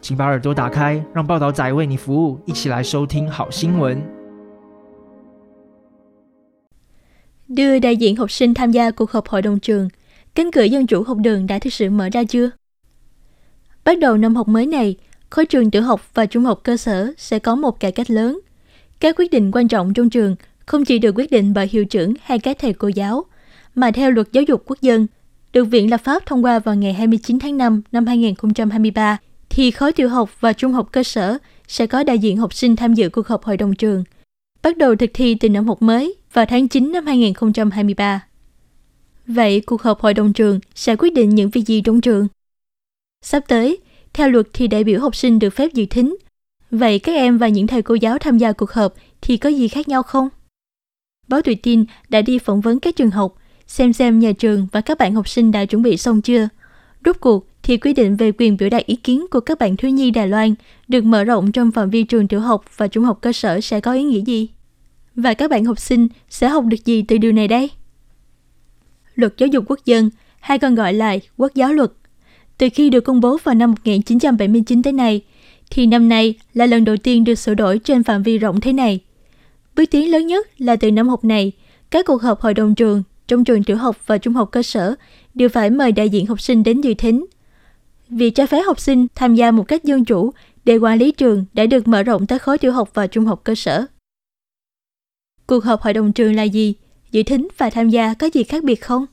请把耳朵打开，让报道仔为你服务，一起来收听好新闻。 Đưa đại diện học sinh tham gia cuộc họp hội đồng trường, cánh cửa dân chủ học đường đã thực sự mở ra chưa? Bắt đầu năm học mới này, khối trường tiểu học và trung học cơ sở sẽ có một cải cách lớn. Các quyết định quan trọng trong trường không chỉ được quyết định bởi hiệu trưởng hay các thầy cô giáo, mà theo luật giáo dục quốc dân, được Viện Lập pháp thông qua vào ngày 29 tháng 5 năm 2023, thì khối tiểu học và trung học cơ sở sẽ có đại diện học sinh tham dự cuộc họp hội đồng trường, bắt đầu thực thi từ năm học mới vào tháng 9 năm 2023. Vậy cuộc họp hội đồng trường sẽ quyết định những việc gì trong trường? Sắp tới, theo luật thì đại biểu học sinh được phép dự thính. Vậy các em và những thầy cô giáo tham gia cuộc họp thì có gì khác nhau không? Báo Tuổi Tin đã đi phỏng vấn các trường học, xem xem nhà trường và các bạn học sinh đã chuẩn bị xong chưa. Rốt cuộc thì quy định về quyền biểu đạt ý kiến của các bạn thiếu nhi Đài Loan được mở rộng trong phạm vi trường tiểu học và trung học cơ sở sẽ có ý nghĩa gì? Và các bạn học sinh sẽ học được gì từ điều này đây? Luật giáo dục quốc dân, hay còn gọi là quốc giáo luật, từ khi được công bố vào năm 1979 tới nay, thì năm nay là lần đầu tiên được sửa đổi trên phạm vi rộng thế này. Bước tiến lớn nhất là từ năm học này, các cuộc họp hội đồng trường trong trường tiểu học và trung học cơ sở đều phải mời đại diện học sinh đến dự thính. Việc cho phép học sinh tham gia một cách dân chủ để quản lý trường đã được mở rộng tới khối tiểu học và trung học cơ sở. Cuộc họp hội đồng trường là gì? Dự thính và tham gia có gì khác biệt không?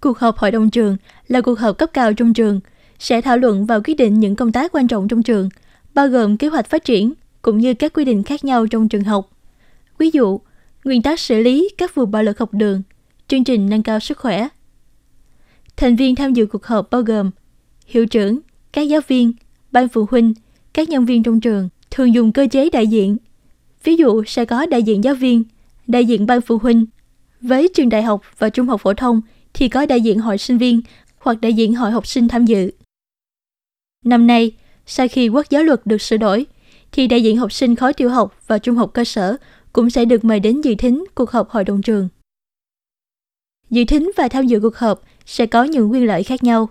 Cuộc họp hội đồng trường là cuộc họp cấp cao trong trường, sẽ thảo luận và quyết định những công tác quan trọng trong trường, bao gồm kế hoạch phát triển cũng như các quy định khác nhau trong trường học. Ví dụ, nguyên tắc xử lý các vụ bạo lực học đường, chương trình nâng cao sức khỏe. Thành viên tham dự cuộc họp bao gồm hiệu trưởng, các giáo viên, ban phụ huynh, các nhân viên trong trường thường dùng cơ chế đại diện. Ví dụ sẽ có đại diện giáo viên, đại diện ban phụ huynh. Với trường đại học và trung học phổ thông thì có đại diện hội sinh viên hoặc đại diện hội học sinh tham dự. Năm nay, sau khi quốc giáo luật được sửa đổi, thì đại diện học sinh khối tiểu học và trung học cơ sở cũng sẽ được mời đến dự thính cuộc họp hội đồng trường. Dự thính và tham dự cuộc họp sẽ có những quyền lợi khác nhau.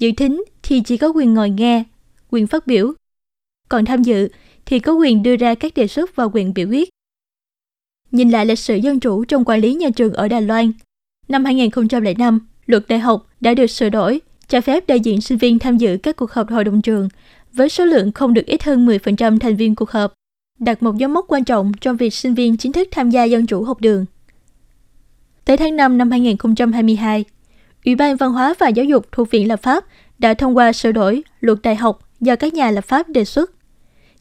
Dự thính thì chỉ có quyền ngồi nghe, quyền phát biểu. Còn tham dự thì có quyền đưa ra các đề xuất và quyền biểu quyết. Nhìn lại lịch sử dân chủ trong quản lý nhà trường ở Đài Loan, năm 2005, luật đại học đã được sửa đổi, cho phép đại diện sinh viên tham dự các cuộc họp hội đồng trường với số lượng không được ít hơn 10% thành viên cuộc họp, đặt một dấu mốc quan trọng trong việc sinh viên chính thức tham gia dân chủ học đường. Tới tháng 5 năm 2022, Ủy ban Văn hóa và Giáo dục thuộc Viện Lập pháp đã thông qua sửa đổi luật đại học do các nhà lập pháp đề xuất.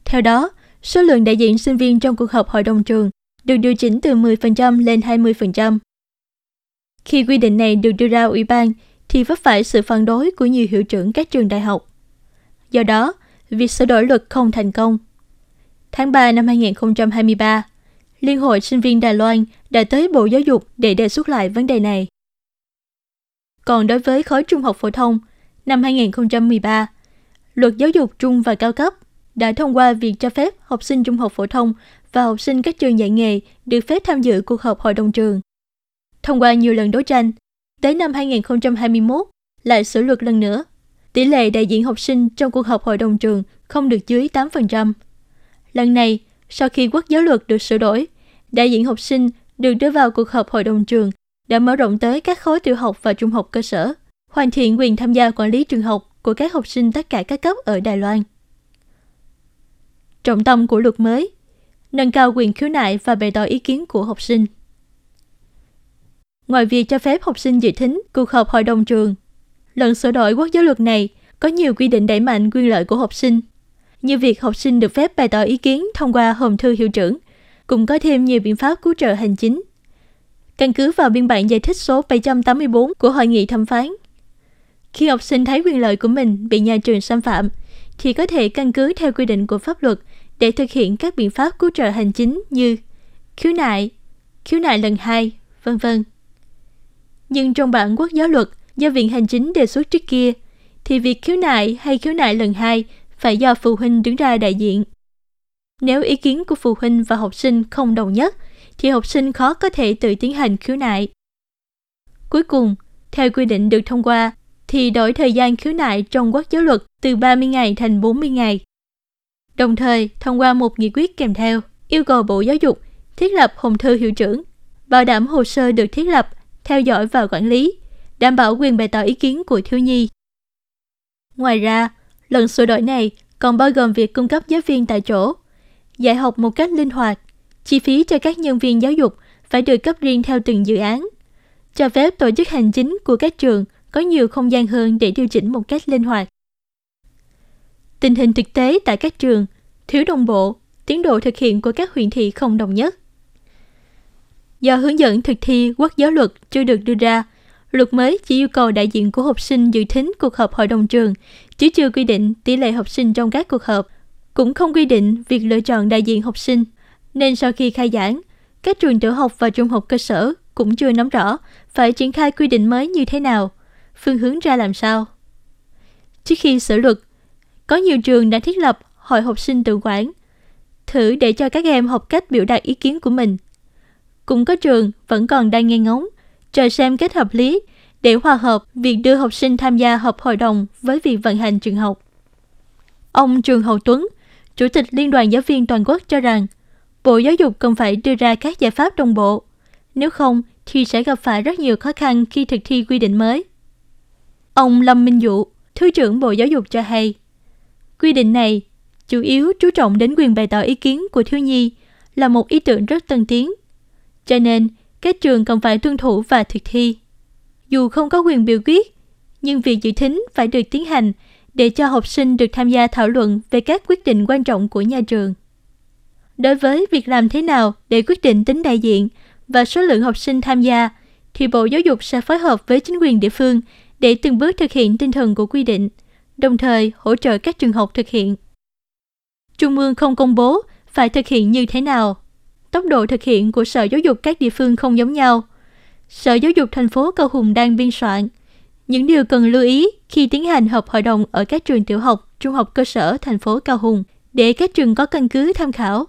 Theo đó, số lượng đại diện sinh viên trong cuộc họp hội đồng trường được điều chỉnh từ 10% lên 20%. Khi quy định này được đưa ra ủy ban thì vấp phải sự phản đối của nhiều hiệu trưởng các trường đại học. Do đó, việc sửa đổi luật không thành công. Tháng 3 năm 2023, Liên hội sinh viên Đài Loan đã tới Bộ Giáo dục để đề xuất lại vấn đề này. Còn đối với khối trung học phổ thông, năm 2013, Luật Giáo dục trung và cao cấp đã thông qua việc cho phép học sinh trung học phổ thông và học sinh các trường dạy nghề được phép tham dự cuộc họp hội đồng trường. Thông qua nhiều lần đấu tranh, tới năm 2021 lại sửa luật lần nữa. Tỷ lệ đại diện học sinh trong cuộc họp hội đồng trường không được dưới 8%. Lần này, sau khi quốc giáo luật được sửa đổi, đại diện học sinh được đưa vào cuộc họp hội đồng trường đã mở rộng tới các khối tiểu học và trung học cơ sở, hoàn thiện quyền tham gia quản lý trường học của các học sinh tất cả các cấp ở Đài Loan. Trọng tâm của luật mới nâng cao quyền khiếu nại và bày tỏ ý kiến của học sinh. Ngoài việc cho phép học sinh dự thính cuộc họp hội đồng trường, lần sửa đổi quốc giáo luật này có nhiều quy định đẩy mạnh quyền lợi của học sinh, như việc học sinh được phép bày tỏ ý kiến thông qua hòm thư hiệu trưởng, cũng có thêm nhiều biện pháp cứu trợ hành chính. Căn cứ vào biên bản giải thích số 784 của Hội nghị thẩm phán, khi học sinh thấy quyền lợi của mình bị nhà trường xâm phạm, thì có thể căn cứ theo quy định của pháp luật để thực hiện các biện pháp cứu trợ hành chính như khiếu nại, khiếu nại lần hai, vân vân. Nhưng trong bản quốc giáo luật do Viện Hành Chính đề xuất trước kia, thì việc khiếu nại hay khiếu nại lần hai phải do phụ huynh đứng ra đại diện. Nếu ý kiến của phụ huynh và học sinh không đồng nhất, thì học sinh khó có thể tự tiến hành khiếu nại. Cuối cùng, theo quy định được thông qua, thì đổi thời gian khiếu nại trong quốc giáo luật từ 30 ngày thành 40 ngày. Đồng thời, thông qua một nghị quyết kèm theo, yêu cầu Bộ Giáo dục thiết lập hồn thư hiệu trưởng, bảo đảm hồ sơ được thiết lập, theo dõi và quản lý, đảm bảo quyền bày tỏ ý kiến của thiếu nhi. Ngoài ra, lần sửa đổi này còn bao gồm việc cung cấp giáo viên tại chỗ, dạy học một cách linh hoạt, chi phí cho các nhân viên giáo dục phải được cấp riêng theo từng dự án, cho phép tổ chức hành chính của các trường có nhiều không gian hơn để điều chỉnh một cách linh hoạt. Tình hình thực tế tại các trường thiếu đồng bộ, tiến độ thực hiện của các huyện thị không đồng nhất. Do hướng dẫn thực thi quốc giáo luật chưa được đưa ra, luật mới chỉ yêu cầu đại diện của học sinh dự thính cuộc họp hội đồng trường, chứ chưa quy định tỷ lệ học sinh trong các cuộc họp, cũng không quy định việc lựa chọn đại diện học sinh. Nên sau khi khai giảng, các trường tiểu học và trung học cơ sở cũng chưa nắm rõ phải triển khai quy định mới như thế nào, phương hướng ra làm sao. Trước khi sửa luật, có nhiều trường đã thiết lập hội học sinh tự quản, thử để cho các em học cách biểu đạt ý kiến của mình. Cũng có trường vẫn còn đang nghe ngóng, chờ xem kết hợp lý để hòa hợp việc đưa học sinh tham gia họp hội đồng với việc vận hành trường học. Ông Trường Hậu Tuấn, Chủ tịch Liên đoàn Giáo viên Toàn quốc cho rằng, Bộ Giáo dục cần phải đưa ra các giải pháp đồng bộ. Nếu không, thì sẽ gặp phải rất nhiều khó khăn khi thực thi quy định mới. Ông Lâm Minh Dụ, Thứ trưởng Bộ Giáo dục cho hay, quy định này chủ yếu chú trọng đến quyền bày tỏ ý kiến của thiếu nhi là một ý tưởng rất tân tiến. Cho nên, các trường cần phải tuân thủ và thực thi. Dù không có quyền biểu quyết, nhưng việc dự thính phải được tiến hành để cho học sinh được tham gia thảo luận về các quyết định quan trọng của nhà trường. Đối với việc làm thế nào để quyết định tính đại diện và số lượng học sinh tham gia, thì Bộ Giáo dục sẽ phối hợp với chính quyền địa phương để từng bước thực hiện tinh thần của quy định, đồng thời hỗ trợ các trường học thực hiện. Trung ương không công bố phải thực hiện như thế nào. Tốc độ thực hiện của Sở Giáo dục các địa phương không giống nhau. Sở Giáo dục thành phố Cao Hùng đang biên soạn. Những điều cần lưu ý khi tiến hành họp hội đồng ở các trường tiểu học, trung học cơ sở thành phố Cao Hùng để các trường có căn cứ tham khảo.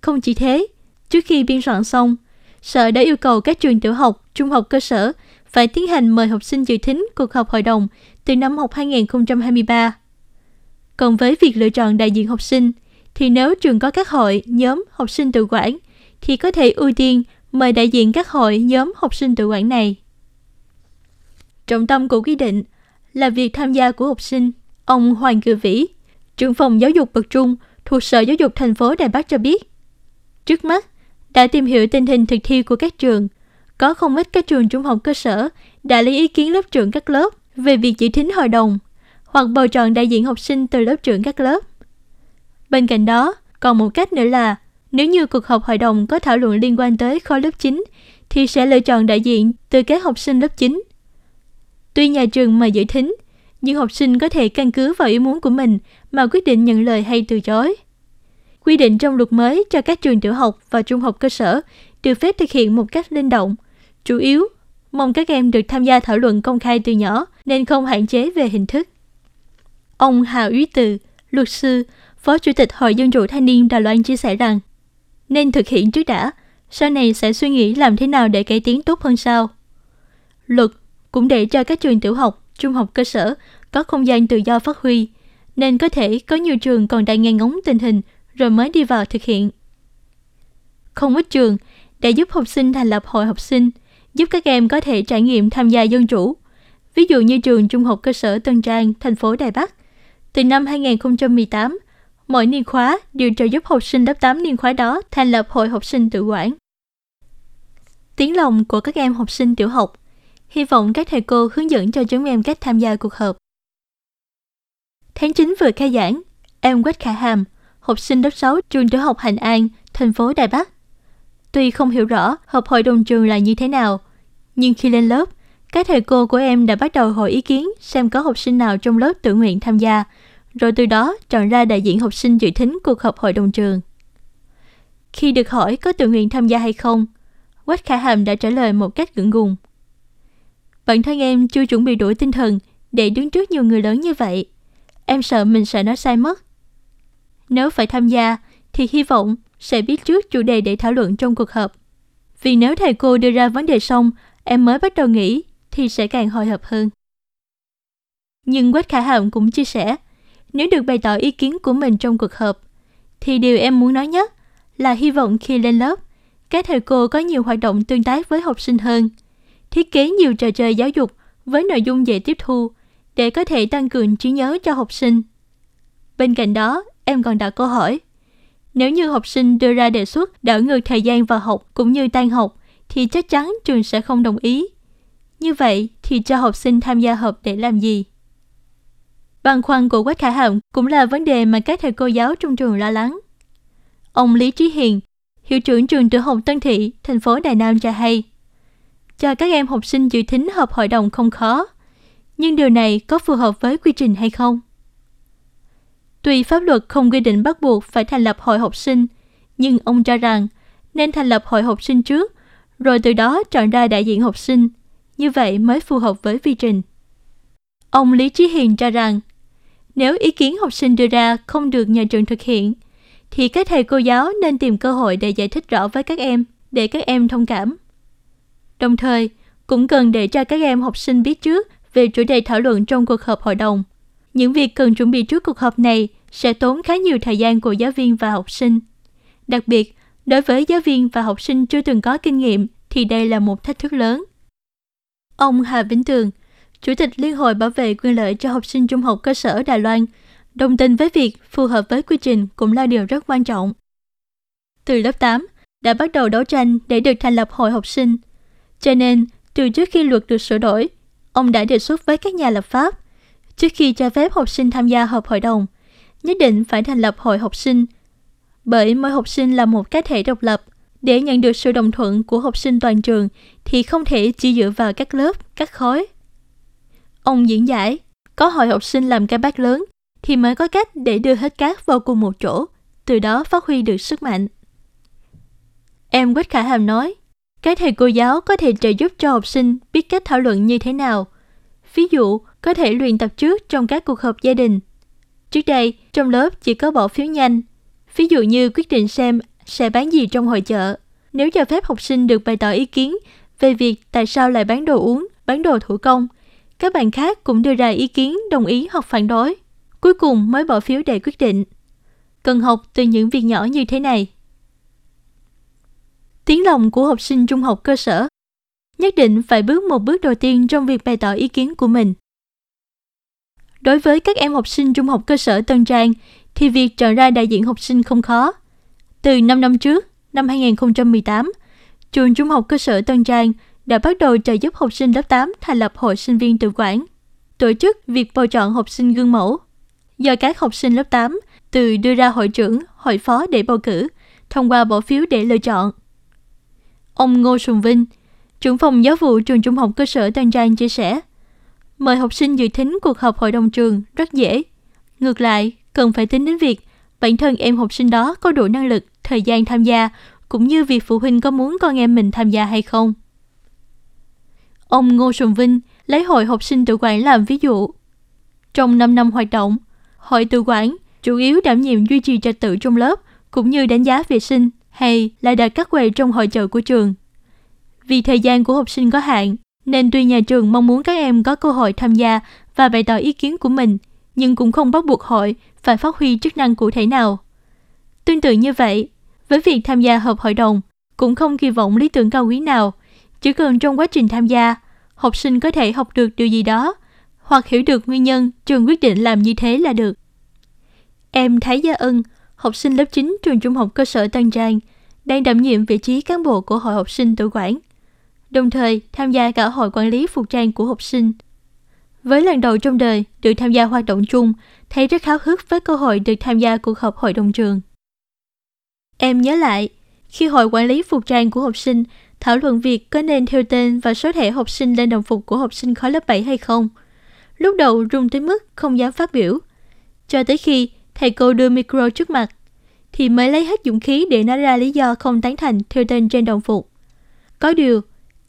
Không chỉ thế, trước khi biên soạn xong, Sở đã yêu cầu các trường tiểu học, trung học cơ sở phải tiến hành mời học sinh dự thính cuộc họp hội đồng từ năm học 2023. Còn với việc lựa chọn đại diện học sinh, thì nếu trường có các hội, nhóm học sinh tự quản, thì có thể ưu tiên mời đại diện các hội, nhóm học sinh tự quản này. Trọng tâm của quy định là việc tham gia của học sinh. Ông Hoàng Cự Vĩ, trưởng phòng giáo dục bậc trung thuộc Sở Giáo dục thành phố Đài Bắc cho biết, trước mắt đã tìm hiểu tình hình thực thi của các trường. Có không ít các trường trung học cơ sở đã lấy ý kiến lớp trưởng các lớp về việc chỉ thính hội đồng hoặc bầu chọn đại diện học sinh từ lớp trưởng các lớp. Bên cạnh đó, còn một cách nữa là nếu như cuộc họp hội đồng có thảo luận liên quan tới khối lớp 9 thì sẽ lựa chọn đại diện từ các học sinh lớp 9. Tuy nhà trường mời giữ thính, nhưng học sinh có thể căn cứ vào ý muốn của mình mà quyết định nhận lời hay từ chối. Quy định trong luật mới cho các trường tiểu học và trung học cơ sở được phép thực hiện một cách linh động, chủ yếu mong các em được tham gia thảo luận công khai từ nhỏ nên không hạn chế về hình thức. Ông Hà Úy Từ, luật sư, Phó Chủ tịch Hội Dân chủ Thanh niên Đài Loan chia sẻ rằng nên thực hiện trước đã, sau này sẽ suy nghĩ làm thế nào để cải tiến tốt hơn sau. Luật cũng để cho các trường tiểu học, trung học cơ sở có không gian tự do phát huy, nên có thể có nhiều trường còn đang nghe ngóng tình hình rồi mới đi vào thực hiện. Không ít trường đã giúp học sinh thành lập hội học sinh, giúp các em có thể trải nghiệm tham gia dân chủ. Ví dụ như trường Trung học cơ sở Tân Trang, thành phố Đài Bắc. Từ năm 2018, mỗi niên khóa đều trợ giúp học sinh lớp 8 niên khóa đó thành lập hội học sinh tự quản. Tiếng lòng của các em học sinh tiểu học Hy vọng các thầy cô hướng dẫn cho chúng em cách tham gia cuộc họp. Tháng 9 vừa khai giảng, em Quách Khả Hàm, học sinh lớp 6 trường tiểu học Hành An, thành phố Đài Bắc. Tuy không hiểu rõ họp hội đồng trường là như thế nào, nhưng khi lên lớp, các thầy cô của em đã bắt đầu hỏi ý kiến xem có học sinh nào trong lớp tự nguyện tham gia, rồi từ đó chọn ra đại diện học sinh dự thính cuộc họp hội đồng trường. Khi được hỏi có tự nguyện tham gia hay không, Quách Khả Hàm đã trả lời một cách gượng gùng. Bản thân em chưa chuẩn bị đủ tinh thần để đứng trước nhiều người lớn như vậy. Em sợ mình sẽ nói sai mất. Nếu phải tham gia, thì hy vọng sẽ biết trước chủ đề để thảo luận trong cuộc họp. Vì nếu thầy cô đưa ra vấn đề xong, em mới bắt đầu nghĩ, thì sẽ càng hồi hộp hơn. Nhưng Quách Khả Hàm cũng chia sẻ, nếu được bày tỏ ý kiến của mình trong cuộc họp, thì điều em muốn nói nhất là hy vọng khi lên lớp, các thầy cô có nhiều hoạt động tương tác với học sinh hơn, thiết kế nhiều trò chơi giáo dục với nội dung dễ tiếp thu để có thể tăng cường trí nhớ cho học sinh. Bên cạnh đó, em còn đặt câu hỏi. Nếu như học sinh đưa ra đề xuất đảo ngược thời gian vào học cũng như tan học, thì chắc chắn trường sẽ không đồng ý. Như vậy thì cho học sinh tham gia họp để làm gì? Băn khoăn của Quách Khả Hàm cũng là vấn đề mà các thầy cô giáo trong trường lo lắng. Ông Lý Trí Hiền, hiệu trưởng trường tiểu học Tân Thị, thành phố Đài Nam cho hay, cho các em học sinh dự thính họp hội đồng không khó, nhưng điều này có phù hợp với quy trình hay không? Tuy pháp luật không quy định bắt buộc phải thành lập hội học sinh, nhưng ông cho rằng nên thành lập hội học sinh trước, rồi từ đó chọn ra đại diện học sinh, như vậy mới phù hợp với quy trình. Ông Lý Trí Hiền cho rằng, nếu ý kiến học sinh đưa ra không được nhà trường thực hiện, thì các thầy cô giáo nên tìm cơ hội để giải thích rõ với các em, để các em thông cảm. Đồng thời, cũng cần để cho các em học sinh biết trước về chủ đề thảo luận trong cuộc họp hội đồng. Những việc cần chuẩn bị trước cuộc họp này sẽ tốn khá nhiều thời gian của giáo viên và học sinh. Đặc biệt, đối với giáo viên và học sinh chưa từng có kinh nghiệm thì đây là một thách thức lớn. Ông Hà Vĩnh Tường, Chủ tịch Liên hội Bảo vệ quyền lợi cho học sinh trung học cơ sở Đài Loan, đồng tình với việc phù hợp với quy trình cũng là điều rất quan trọng. Từ lớp 8, đã bắt đầu đấu tranh để được thành lập hội học sinh. Cho nên, từ trước khi luật được sửa đổi, ông đã đề xuất với các nhà lập pháp, trước khi cho phép học sinh tham gia họp hội đồng, nhất định phải thành lập hội học sinh. Bởi mỗi học sinh là một cá thể độc lập, để nhận được sự đồng thuận của học sinh toàn trường thì không thể chỉ dựa vào các lớp, các khối. Ông diễn giải, có hội học sinh làm cái bát lớn thì mới có cách để đưa hết cát vào cùng một chỗ, từ đó phát huy được sức mạnh. Em Quách Khả Hàm nói, các thầy cô giáo có thể trợ giúp cho học sinh biết cách thảo luận như thế nào. Ví dụ, có thể luyện tập trước trong các cuộc họp gia đình. Trước đây, trong lớp chỉ có bỏ phiếu nhanh. Ví dụ như quyết định xem sẽ bán gì trong hội chợ. Nếu cho phép học sinh được bày tỏ ý kiến về việc tại sao lại bán đồ uống, bán đồ thủ công, các bạn khác cũng đưa ra ý kiến đồng ý hoặc phản đối. Cuối cùng mới bỏ phiếu để quyết định. Cần học từ những việc nhỏ như thế này. Tiếng lòng của học sinh trung học cơ sở nhất định phải bước một bước đầu tiên trong việc bày tỏ ý kiến của mình. Đối với các em học sinh trung học cơ sở Tân Trang thì việc chọn ra đại diện học sinh không khó. Từ 5 năm trước, năm 2018, trường trung học cơ sở Tân Trang đã bắt đầu trợ giúp học sinh lớp 8 thành lập hội sinh viên tự quản, tổ chức việc bầu chọn học sinh gương mẫu. Do các học sinh lớp 8 từ đưa ra hội trưởng, hội phó để bầu cử, thông qua bỏ phiếu để lựa chọn. Ông Ngô Sùng Vinh, trưởng phòng giáo vụ trường trung học cơ sở Tân Trang chia sẻ, mời học sinh dự thính cuộc họp hội đồng trường rất dễ. Ngược lại, cần phải tính đến việc bản thân em học sinh đó có đủ năng lực, thời gian tham gia, cũng như việc phụ huynh có muốn con em mình tham gia hay không. Ông Ngô Sùng Vinh lấy hội học sinh tự quản làm ví dụ. Trong 5 năm hoạt động, hội tự quản chủ yếu đảm nhiệm duy trì trật tự trong lớp cũng như đánh giá vệ sinh hay là đặt các quầy trong hội chợ của trường. Vì thời gian của học sinh có hạn, nên tuy nhà trường mong muốn các em có cơ hội tham gia và bày tỏ ý kiến của mình, nhưng cũng không bắt buộc hội phải phát huy chức năng cụ thể nào. Tương tự như vậy, với việc tham gia họp hội đồng, cũng không kỳ vọng lý tưởng cao quý nào, chỉ cần trong quá trình tham gia, học sinh có thể học được điều gì đó, hoặc hiểu được nguyên nhân trường quyết định làm như thế là được. Em Thái Gia Ân, học sinh lớp 9 trường trung học cơ sở Tân Trang, đang đảm nhiệm vị trí cán bộ của hội học sinh tự quản, đồng thời tham gia cả hội quản lý phục trang của học sinh. Với lần đầu trong đời được tham gia hoạt động chung, thấy rất háo hức với cơ hội được tham gia cuộc họp hội đồng trường. Em nhớ lại, khi hội quản lý phục trang của học sinh thảo luận việc có nên theo tên và số thẻ học sinh lên đồng phục của học sinh khối lớp 7 hay không. Lúc đầu run tới mức không dám phát biểu. cho tới khi thầy cô đưa micro trước mặt, thì mới lấy hết dũng khí để nói ra lý do không tán thành theo tên trên đồng phục. Có điều,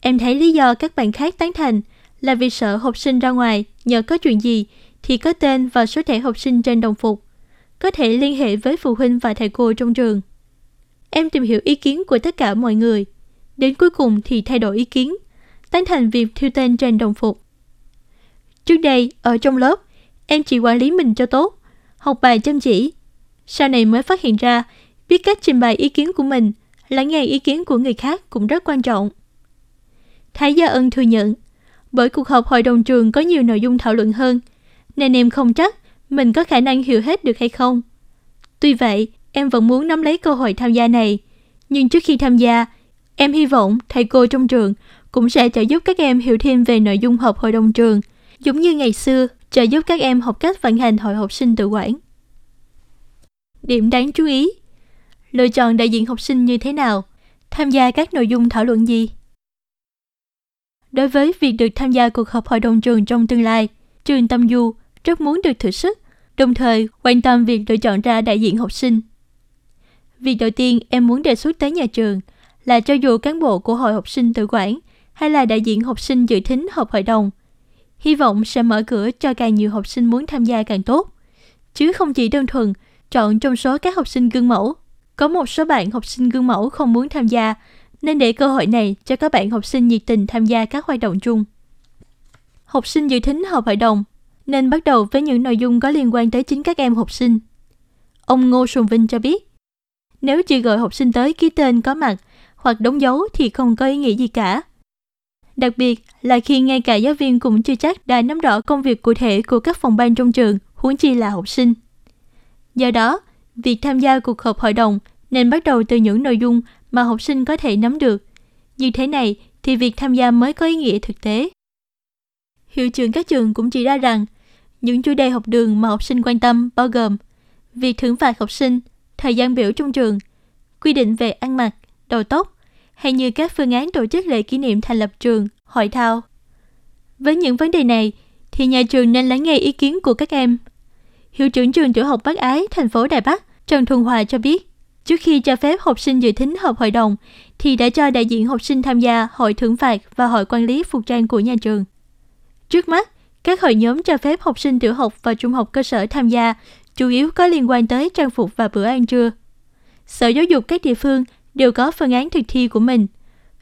em thấy lý do các bạn khác tán thành là vì sợ học sinh ra ngoài nhờ có chuyện gì thì có tên và số thẻ học sinh trên đồng phục, có thể liên hệ với phụ huynh và thầy cô trong trường. Em tìm hiểu ý kiến của tất cả mọi người, đến cuối cùng thì thay đổi ý kiến, tán thành việc thiêu tên trên đồng phục. Trước đây, ở trong lớp, em chỉ quản lý mình cho tốt, học bài chăm chỉ. Sau này mới phát hiện ra, biết cách trình bày ý kiến của mình, lắng nghe ý kiến của người khác cũng rất quan trọng. Thái Gia Ân thừa nhận, bởi cuộc họp hội đồng trường có nhiều nội dung thảo luận hơn, nên em không chắc mình có khả năng hiểu hết được hay không. Tuy vậy, em vẫn muốn nắm lấy cơ hội tham gia này. Nhưng trước khi tham gia, em hy vọng thầy cô trong trường cũng sẽ trợ giúp các em hiểu thêm về nội dung họp hội đồng trường, giống như ngày xưa trợ giúp các em học cách vận hành hội học sinh tự quản. Điểm đáng chú ý Lựa chọn đại diện học sinh như thế nào? Tham gia các nội dung thảo luận gì? Đối với việc được tham gia cuộc họp hội đồng trường trong tương lai, trường Tâm Du rất muốn được thử sức, đồng thời quan tâm việc lựa chọn ra đại diện học sinh. Việc đầu tiên em muốn đề xuất tới nhà trường là cho dù cán bộ của hội học sinh tự quản hay là đại diện học sinh dự thính họp hội đồng, hy vọng sẽ mở cửa cho càng nhiều học sinh muốn tham gia càng tốt, chứ không chỉ đơn thuần chọn trong số các học sinh gương mẫu. Có một số bạn học sinh gương mẫu không muốn tham gia, nên để cơ hội này cho các bạn học sinh nhiệt tình tham gia các hoạt động chung. Học sinh dự thính họp hội đồng nên bắt đầu với những nội dung có liên quan tới chính các em học sinh. Ông Ngô Sùng Vinh cho biết, nếu chỉ gọi học sinh tới ký tên có mặt hoặc đóng dấu thì không có ý nghĩa gì cả. Đặc biệt là khi ngay cả giáo viên cũng chưa chắc đã nắm rõ công việc cụ thể của các phòng ban trong trường, huống chi là học sinh. Do đó, việc tham gia cuộc họp hội đồng nên bắt đầu từ những nội dung mà học sinh có thể nắm được. Như thế này thì việc tham gia mới có ý nghĩa thực tế. Hiệu trưởng các trường cũng chỉ ra rằng những chủ đề học đường mà học sinh quan tâm bao gồm việc thưởng phạt học sinh, thời gian biểu trong trường, quy định về ăn mặc, đầu tóc, hay như các phương án tổ chức lễ kỷ niệm thành lập trường, hội thao. Với những vấn đề này, thì nhà trường nên lắng nghe ý kiến của các em. Hiệu trưởng trường tiểu học Bắc Ái, thành phố Đài Bắc, Trần Thuần Hòa cho biết, trước khi cho phép học sinh dự thính họp hội đồng, thì đã cho đại diện học sinh tham gia hội thưởng phạt và hội quản lý phục trang của nhà trường. Trước mắt, các hội nhóm cho phép học sinh tiểu học và trung học cơ sở tham gia chủ yếu có liên quan tới trang phục và bữa ăn trưa. Sở Giáo dục các địa phương đều có phương án thực thi của mình.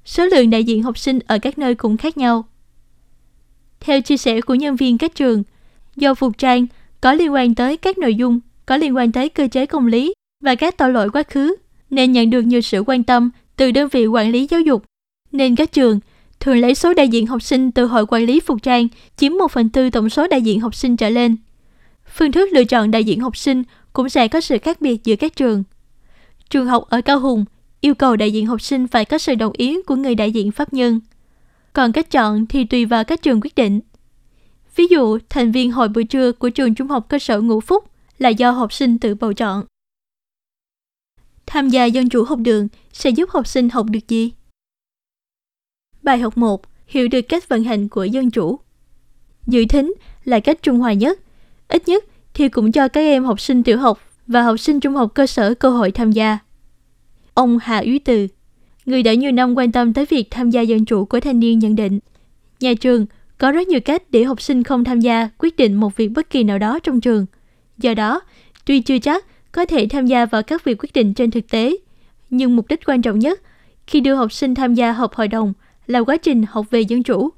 Số lượng đại diện học sinh ở các nơi cũng khác nhau. Theo chia sẻ của nhân viên các trường, do phục trang có liên quan tới các nội dung có liên quan tới cơ chế công lý và các tội lỗi quá khứ, nên nhận được nhiều sự quan tâm từ đơn vị quản lý giáo dục. Nên các trường thường lấy số đại diện học sinh từ hội quản lý phục trang chiếm 1 phần tư tổng số đại diện học sinh trở lên. Phương thức lựa chọn đại diện học sinh cũng sẽ có sự khác biệt giữa các trường. Trường học ở Cao Hùng yêu cầu đại diện học sinh phải có sự đồng ý của người đại diện pháp nhân. Còn cách chọn thì tùy vào các trường quyết định. Ví dụ, thành viên hội buổi trưa của trường trung học cơ sở Ngũ Phúc là do học sinh tự bầu chọn. Tham gia dân chủ học đường sẽ giúp học sinh học được gì? Bài học 1. Hiểu được cách vận hành của dân chủ. Dự thính là cách trung hòa nhất. Ít nhất thì cũng cho các em học sinh tiểu học và học sinh trung học cơ sở cơ hội tham gia. Ông Hà Úy Từ, người đã nhiều năm quan tâm tới việc tham gia dân chủ của thanh niên nhận định, nhà trường có rất nhiều cách để học sinh không tham gia quyết định một việc bất kỳ nào đó trong trường. Do đó, tuy chưa chắc có thể tham gia vào các việc quyết định trên thực tế, nhưng mục đích quan trọng nhất khi đưa học sinh tham gia họp hội đồng là quá trình học về dân chủ,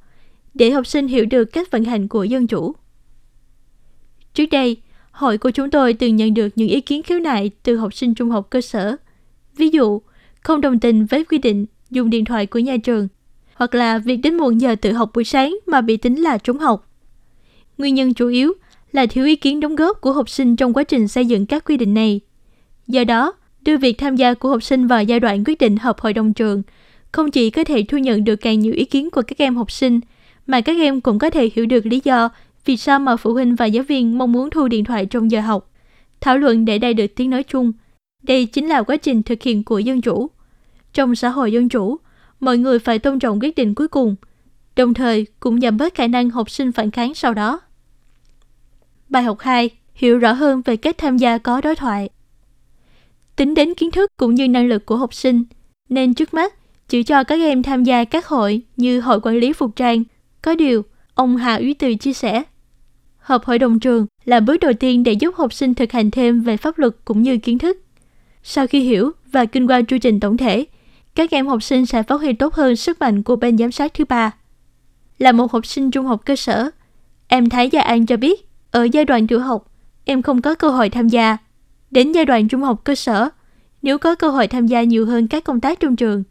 để học sinh hiểu được cách vận hành của dân chủ. Trước đây, hội của chúng tôi từng nhận được những ý kiến khiếu nại từ học sinh trung học cơ sở. Ví dụ, không đồng tình với quy định dùng điện thoại của nhà trường, hoặc là việc đến muộn giờ tự học buổi sáng mà bị tính là trốn học. Nguyên nhân chủ yếu là thiếu ý kiến đóng góp của học sinh trong quá trình xây dựng các quy định này. Do đó, đưa việc tham gia của học sinh vào giai đoạn quyết định họp hội đồng trường không chỉ có thể thu nhận được càng nhiều ý kiến của các em học sinh, mà các em cũng có thể hiểu được lý do vì sao mà phụ huynh và giáo viên mong muốn thu điện thoại trong giờ học. Thảo luận để đạt được tiếng nói chung. Đây chính là quá trình thực hiện của dân chủ. Trong xã hội dân chủ, mọi người phải tôn trọng quyết định cuối cùng, đồng thời cũng giảm bớt khả năng học sinh phản kháng sau đó. Bài học 2. hiểu rõ hơn về cách tham gia có đối thoại. Tính đến kiến thức cũng như năng lực của học sinh, nên trước mắt chỉ cho các em tham gia các hội như hội quản lý phục trang. Có điều, ông Hà Úy Từ chia sẻ, họp hội đồng trường là bước đầu tiên để giúp học sinh thực hành thêm về pháp luật cũng như kiến thức. Sau khi hiểu và kinh qua chu trình tổng thể, các em học sinh sẽ phát huy tốt hơn sức mạnh của bên giám sát thứ ba. Là một học sinh trung học cơ sở, em Thái Gia An cho biết, ở giai đoạn tiểu học, em không có cơ hội tham gia. Đến giai đoạn trung học cơ sở, nếu có cơ hội tham gia nhiều hơn các công tác trong trường,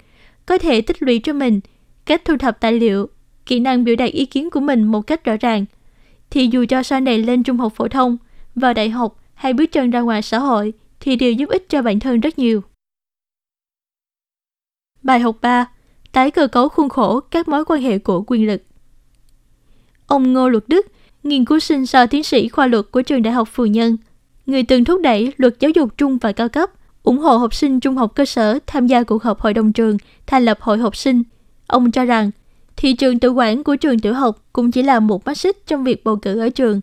có thể tích lũy cho mình cách thu thập tài liệu, kỹ năng biểu đạt ý kiến của mình một cách rõ ràng, thì dù cho sau này lên trung học phổ thông, vào đại học hay bước chân ra ngoài xã hội thì đều giúp ích cho bản thân rất nhiều. Bài học 3. Tái cơ cấu khuôn khổ các mối quan hệ của quyền lực. Ông Ngô Luật Đức, nghiên cứu sinh sau tiến sĩ khoa luật của trường Đại học Phù Nhân, người từng thúc đẩy luật giáo dục trung và cao cấp, ủng hộ học sinh trung học cơ sở tham gia cuộc họp hội đồng trường, thành lập hội học sinh. Ông cho rằng, thị trường tự quản của trường tiểu học cũng chỉ là một mắt xích trong việc bầu cử ở trường.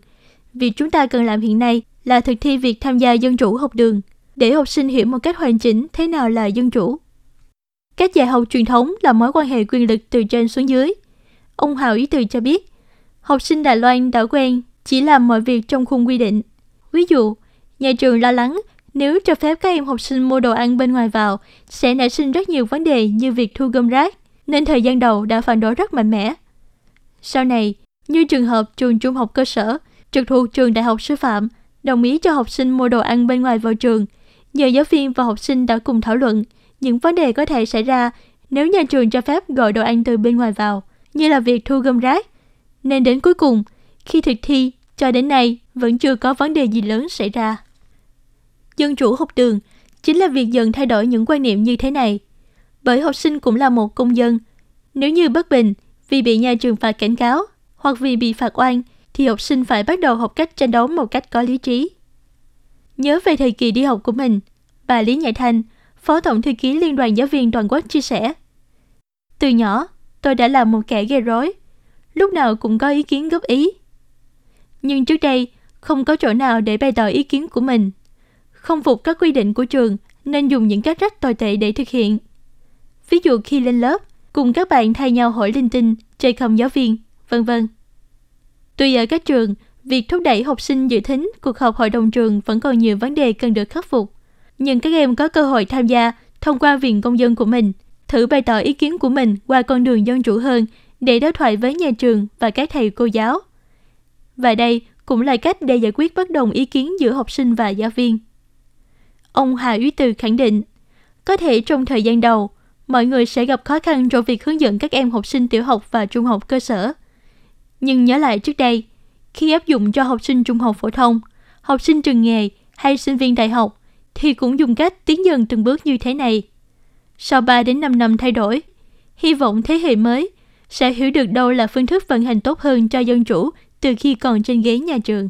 Việc chúng ta cần làm hiện nay là thực thi việc tham gia dân chủ học đường, để học sinh hiểu một cách hoàn chỉnh thế nào là dân chủ. Các dạy học truyền thống là mối quan hệ quyền lực từ trên xuống dưới. Ông Hào Ý Từ cho biết, học sinh Đài Loan đã quen chỉ làm mọi việc trong khung quy định. Ví dụ, nhà trường lo lắng nếu cho phép các em học sinh mua đồ ăn bên ngoài vào, sẽ nảy sinh rất nhiều vấn đề như việc thu gom rác, nên thời gian đầu đã phản đối rất mạnh mẽ. Sau này, như trường hợp trường trung học cơ sở, trực thuộc trường đại học sư phạm, đồng ý cho học sinh mua đồ ăn bên ngoài vào trường. Nhờ giáo viên và học sinh đã cùng thảo luận những vấn đề có thể xảy ra nếu nhà trường cho phép gọi đồ ăn từ bên ngoài vào, như là việc thu gom rác. Nên đến cuối cùng, khi thực thi, cho đến nay vẫn chưa có vấn đề gì lớn xảy ra. Dân chủ học đường chính là việc dần thay đổi những quan niệm như thế này. Bởi học sinh cũng là một công dân. Nếu như bất bình vì bị nhà trường phạt cảnh cáo hoặc vì bị phạt oan, thì học sinh phải bắt đầu học cách tranh đấu một cách có lý trí. Nhớ về thời kỳ đi học của mình, bà Lý Nhạy Thanh, Phó Tổng Thư ký Liên đoàn Giáo viên Toàn quốc chia sẻ. Từ nhỏ, tôi đã là một kẻ gây rối, lúc nào cũng có ý kiến góp ý. Nhưng trước đây, không có chỗ nào để bày tỏ ý kiến của mình. Không phục các quy định của trường nên dùng những cách rất tồi tệ để thực hiện. Ví dụ khi lên lớp, cùng các bạn thay nhau hỏi linh tinh, chơi không giáo viên, vân vân. Tuy ở các trường, việc thúc đẩy học sinh dự thính cuộc họp hội đồng trường vẫn còn nhiều vấn đề cần được khắc phục. Nhưng các em có cơ hội tham gia thông qua viện công dân của mình, thử bày tỏ ý kiến của mình qua con đường dân chủ hơn để đối thoại với nhà trường và các thầy cô giáo. Và đây cũng là cách để giải quyết bất đồng ý kiến giữa học sinh và giáo viên. Ông Hà Úy Từ khẳng định, có thể trong thời gian đầu, mọi người sẽ gặp khó khăn trong việc hướng dẫn các em học sinh tiểu học và trung học cơ sở – nhưng nhớ lại trước đây, khi áp dụng cho học sinh trung học phổ thông, học sinh trường nghề hay sinh viên đại học thì cũng dùng cách tiến dần từng bước như thế này. Sau 3 đến 5 năm thay đổi, hy vọng thế hệ mới sẽ hiểu được đâu là phương thức vận hành tốt hơn cho dân chủ từ khi còn trên ghế nhà trường.